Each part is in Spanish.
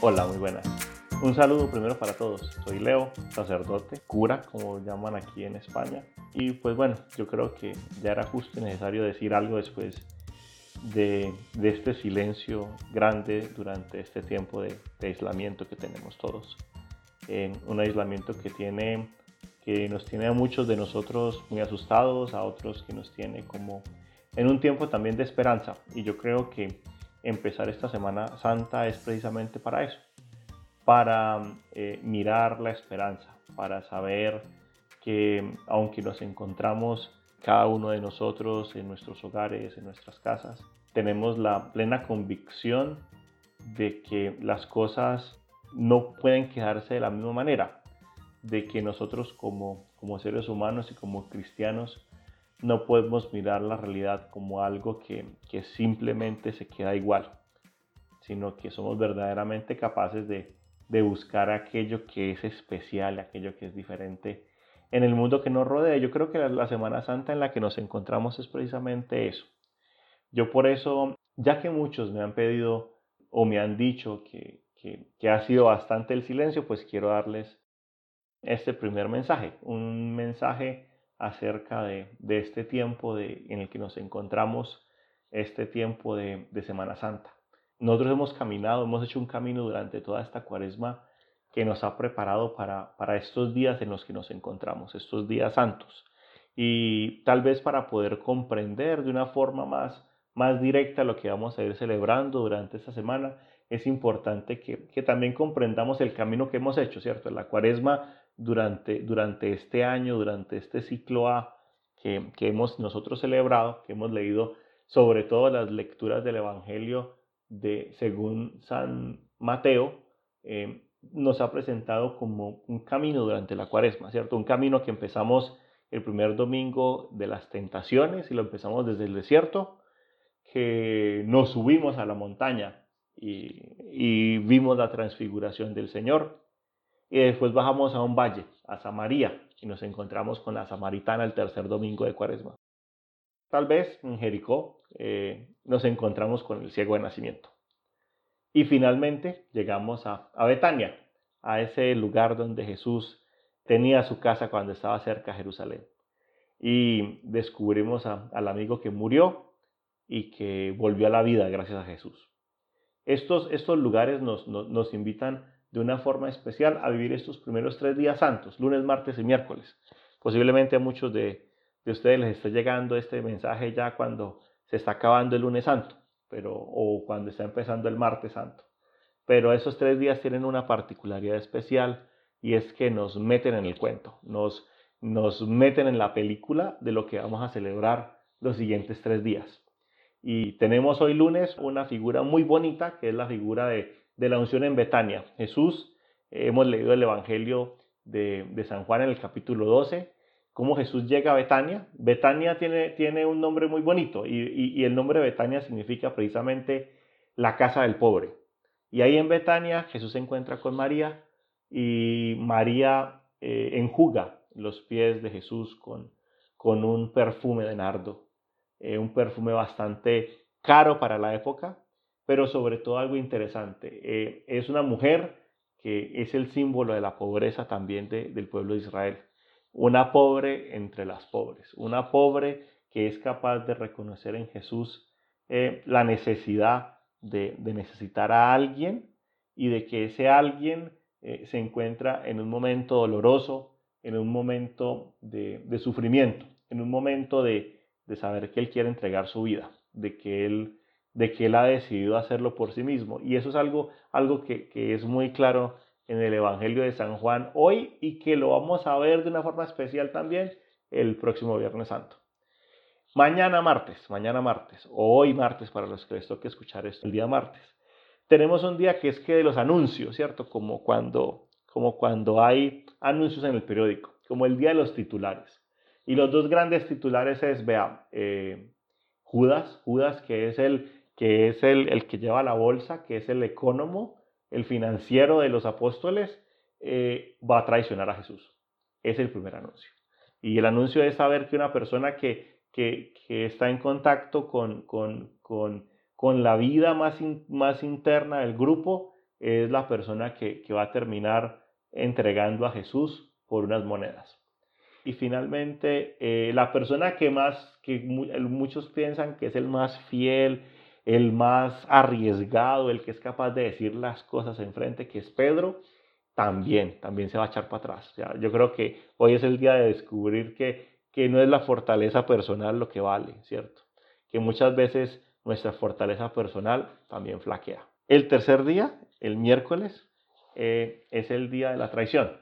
Hola, muy buenas. Un saludo primero para todos. Soy Leo, sacerdote, cura, como llaman aquí en España. Y pues bueno, yo creo que ya era justo y necesario decir algo después de, este silencio grande durante este tiempo de, aislamiento que tenemos todos. un aislamiento que, tiene, que nos tiene a muchos de nosotros muy asustados, a otros que nos tiene como en un tiempo también de esperanza. Y yo creo que empezar esta Semana Santa es precisamente para eso, para eh, mirar la esperanza, para saber que aunque nos encontramos cada uno de nosotros en nuestros hogares, en nuestras casas, tenemos la plena convicción de que las cosas no pueden quedarse de la misma manera, de que nosotros como, como seres humanos y como cristianos no podemos mirar la realidad como algo que, simplemente se queda igual, sino que somos verdaderamente capaces de, buscar aquello que es especial, aquello que es diferente en el mundo que nos rodea. Yo creo que la, Semana Santa en la que nos encontramos es precisamente eso. Yo por eso, ya que muchos me han pedido o me han dicho que, que ha sido bastante el silencio, pues quiero darles este primer mensaje, un mensaje acerca de, este tiempo de, en el que nos encontramos, este tiempo de, Semana Santa. Nosotros hemos caminado, hemos hecho un camino durante toda esta cuaresma que nos ha preparado para, para estos días en los que nos encontramos, estos días santos. Y tal vez para poder comprender de una forma más, más directa lo que vamos a ir celebrando durante esta semana, es importante que, que también comprendamos el camino que hemos hecho, ¿cierto? La cuaresma durante, durante este año, durante este ciclo A que, hemos nosotros celebrado, que hemos leído sobre todo las lecturas del Evangelio de según San Mateo, eh, nos ha presentado como un camino durante la cuaresma, ¿cierto? Un camino que empezamos el primer domingo de las tentaciones y lo empezamos desde el desierto, que nos subimos a la montaña y vimos la transfiguración del Señor, y después bajamos a un valle, a Samaria, y nos encontramos con la samaritana el tercer domingo de cuaresma. Tal vez en Jericó eh, nos encontramos con el ciego de nacimiento. Y finalmente llegamos a, Betania, a ese lugar donde Jesús tenía su casa cuando estaba cerca de Jerusalén. Y descubrimos al amigo que murió y que volvió a la vida gracias a Jesús. Estos, estos lugares nos, nos, nos invitan de una forma especial a vivir estos primeros tres días santos, lunes, martes y miércoles. Posiblemente a muchos de, ustedes les esté llegando este mensaje ya cuando se está acabando el lunes santo, pero, o cuando está empezando el martes santo. Pero esos tres días tienen una particularidad especial y es que nos meten en el cuento, nos, nos meten en la película de lo que vamos a celebrar los siguientes tres días. Y tenemos hoy lunes una figura muy bonita, que es la figura de de la unción en Betania. Jesús, hemos leído el Evangelio de, San Juan en el capítulo 12, cómo Jesús llega a Betania. Betania tiene, tiene un nombre muy bonito y, el nombre Betania significa precisamente la casa del pobre. Y ahí en Betania Jesús se encuentra con María y María eh, enjuga los pies de Jesús con, con un perfume de nardo, eh, un perfume bastante caro para la época, pero sobre todo algo interesante. Eh, es una mujer que es el símbolo de la pobreza también del pueblo de Israel. Una pobre entre las pobres, una pobre que es capaz de reconocer en Jesús eh, la necesidad de, necesitar a alguien y de que ese alguien eh, se encuentra en un momento doloroso, en un momento de, sufrimiento, en un momento de, de saber que Él quiere entregar su vida, de que Él de que Él ha decidido hacerlo por sí mismo. Y eso es algo, algo que, es muy claro en el Evangelio de San Juan hoy y que lo vamos a ver de una forma especial también el próximo Viernes Santo. Mañana martes, mañana martes, o hoy martes para los que les toque escuchar esto, el día martes, tenemos un día que es que de los anuncios, ¿cierto? Como cuando, como cuando hay anuncios en el periódico, como el día de los titulares. Y los dos grandes titulares es, vea, eh, Judas, Judas que es el que es el, que lleva la bolsa, que es el economo, el financiero de los apóstoles, eh, va a traicionar a Jesús. Es el primer anuncio. Y el anuncio es saber que una persona que, que, está en contacto con, con, con, con, la vida más, más interna del grupo es la persona que, va a terminar entregando a Jesús por unas monedas. Y finalmente, eh, la persona que más, que muchos piensan que es el más fiel, el más arriesgado, el que es capaz de decir las cosas enfrente, que es Pedro, también, también se va a echar para atrás. yo creo que hoy es el día de descubrir que, que no es la fortaleza personal lo que vale, ¿cierto? Que muchas veces nuestra fortaleza personal también flaquea. El tercer día, el miércoles, eh, es el día de la traición.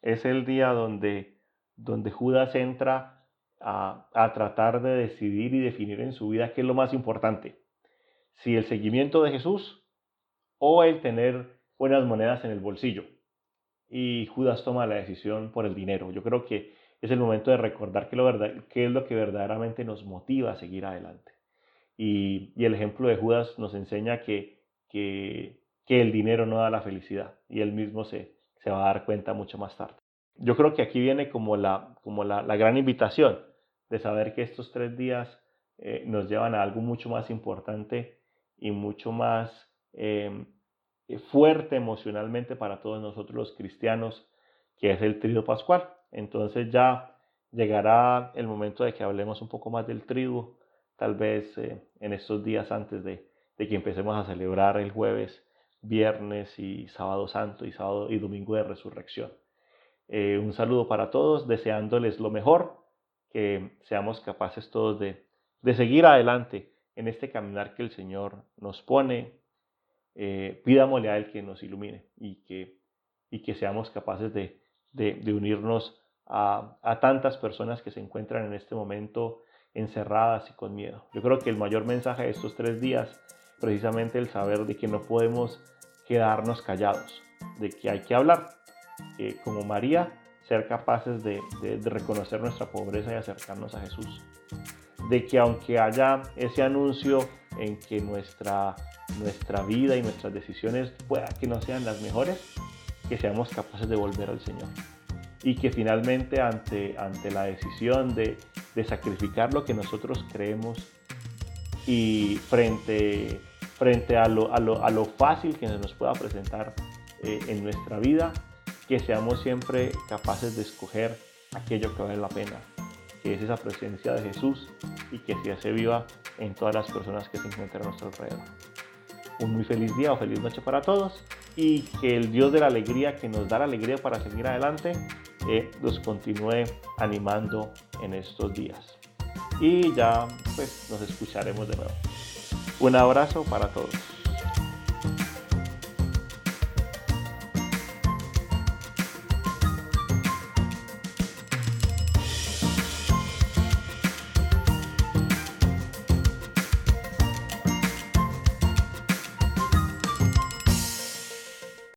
Es el día donde, donde Judas entra a, a tratar de decidir y definir en su vida qué es lo más importante. Si el seguimiento de Jesús o el tener buenas monedas en el bolsillo. Y Judas toma la decisión por el dinero. Yo creo que es el momento de recordar qué, es lo que verdaderamente nos motiva a seguir adelante. Y, y el ejemplo de Judas nos enseña que que, el dinero no da la felicidad y él mismo se, se va a dar cuenta mucho más tarde. Yo creo que aquí viene como la, como la, gran invitación de saber que estos tres días eh, nos llevan a algo mucho más importante y mucho más em, fuerte emocionalmente para todos nosotros los cristianos, que es el triduo pascual. Entonces ya llegará el momento de que hablemos un poco más del triduo, tal vez eh, en estos días antes de, de que empecemos a celebrar el jueves, viernes y sábado santo y sábado y domingo de resurrección. Eh, un saludo para todos, deseándoles lo mejor, que seamos capaces todos de, seguir adelante en este caminar que el Señor nos pone. Eh, a Él que nos ilumine y que, y que seamos capaces de, unirnos a, a, tantas personas que se encuentran en este momento encerradas y con miedo. Yo creo que el mayor mensaje de estos tres días precisamente el saber de que no podemos quedarnos callados, de que hay que hablar, como María, ser capaces de, reconocer nuestra pobreza y acercarnos a Jesús. De que aunque haya ese anuncio en que nuestra, nuestra vida y nuestras decisiones pueda que no sean las mejores, que seamos capaces de volver al Señor. Y que finalmente ante, ante la decisión de, de sacrificar lo que nosotros creemos y frente frente a lo, a lo, a lo fácil que nos pueda presentar eh, en nuestra vida, que seamos siempre capaces de escoger aquello que vale la pena, que es esa presencia de Jesús y que se hace viva en todas las personas que se encuentran a nuestro alrededor. Un muy feliz día o feliz noche para todos y que el Dios de la alegría que nos da la alegría para seguir adelante eh, nos continúe animando en estos días. Y ya pues nos escucharemos de nuevo. Un abrazo para todos.